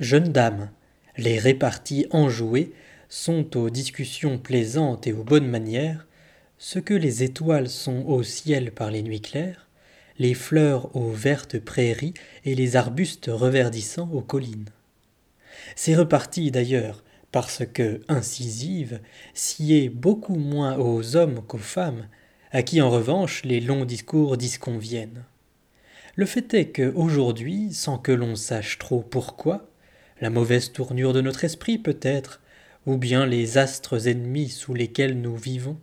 Jeune dame, les réparties enjouées sont aux discussions plaisantes et aux bonnes manières, ce que les étoiles sont au ciel par les nuits claires, les fleurs aux vertes prairies et les arbustes reverdissants aux collines. Ces reparties d'ailleurs, parce que incisives, sied beaucoup moins aux hommes qu'aux femmes, à qui en revanche les longs discours disconviennent. Le fait est que aujourd'hui, sans que l'on sache trop pourquoi, la mauvaise tournure de notre esprit peut-être, ou bien les astres ennemis sous lesquels nous vivons.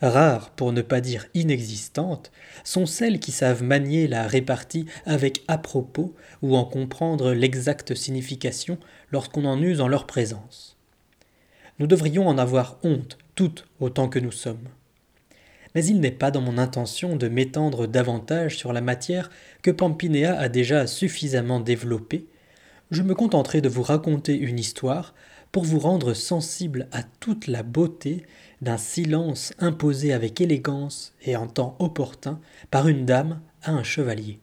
Rares, pour ne pas dire inexistantes, sont celles qui savent manier la répartie avec à-propos ou en comprendre l'exacte signification lorsqu'on en use en leur présence. Nous devrions en avoir honte, toutes autant que nous sommes. Mais il n'est pas dans mon intention de m'étendre davantage sur la matière que Pampinéa a déjà suffisamment développée je me contenterai de vous raconter une histoire pour vous rendre sensible à toute la beauté d'un silence imposé avec élégance et en temps opportun par une dame à un chevalier.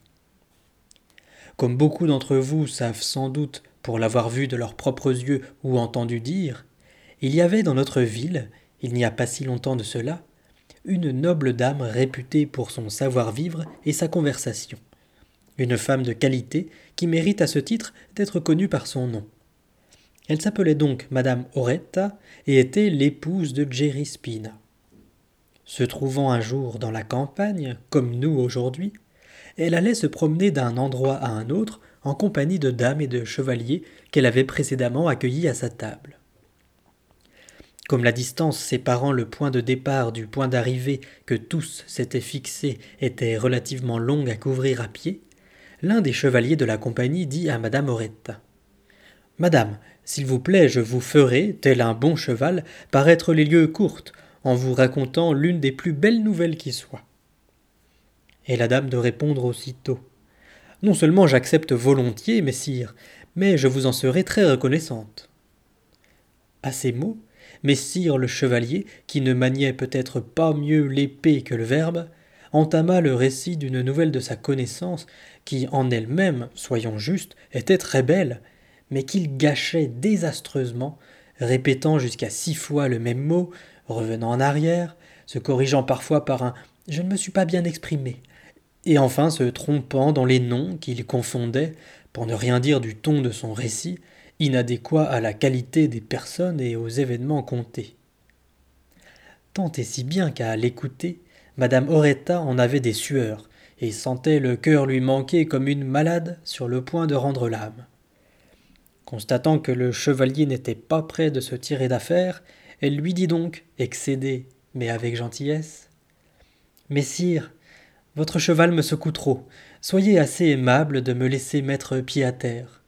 Comme beaucoup d'entre vous savent sans doute, pour l'avoir vu de leurs propres yeux ou entendu dire, il y avait dans notre ville, il n'y a pas si longtemps de cela, une noble dame réputée pour son savoir-vivre et sa conversation une femme de qualité qui mérite à ce titre d'être connue par son nom. Elle s'appelait donc Madame Oretta et était l'épouse de Jerry Spina. Se trouvant un jour dans la campagne, comme nous aujourd'hui, elle allait se promener d'un endroit à un autre en compagnie de dames et de chevaliers qu'elle avait précédemment accueillis à sa table. Comme la distance séparant le point de départ du point d'arrivée que tous s'étaient fixés était relativement longue à couvrir à pied, l'un des chevaliers de la compagnie dit à madame Oretta Madame, s'il vous plaît, je vous ferai, tel un bon cheval, paraître les lieux courtes, en vous racontant l'une des plus belles nouvelles qui soient. Et la dame de répondre aussitôt Non seulement j'accepte volontiers, messire, mais je vous en serai très reconnaissante. À ces mots, messire le chevalier, qui ne maniait peut-être pas mieux l'épée que le verbe, entama le récit d'une nouvelle de sa connaissance qui en elle-même, soyons justes, était très belle, mais qu'il gâchait désastreusement, répétant jusqu'à six fois le même mot, revenant en arrière, se corrigeant parfois par un Je ne me suis pas bien exprimé, et enfin se trompant dans les noms qu'il confondait, pour ne rien dire du ton de son récit, inadéquat à la qualité des personnes et aux événements comptés. Tant et si bien qu'à l'écouter, Madame Oretta en avait des sueurs, et sentait le cœur lui manquer comme une malade sur le point de rendre l'âme. Constatant que le chevalier n'était pas prêt de se tirer d'affaire, elle lui dit donc, excédée, mais avec gentillesse Messire, votre cheval me secoue trop. Soyez assez aimable de me laisser mettre pied à terre.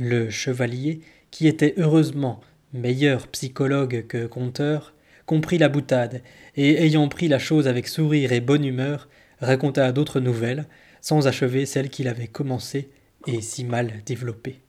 Le chevalier, qui était heureusement meilleur psychologue que conteur, comprit la boutade, et ayant pris la chose avec sourire et bonne humeur, raconta d'autres nouvelles, sans achever celle qu'il avait commencée et si mal développée.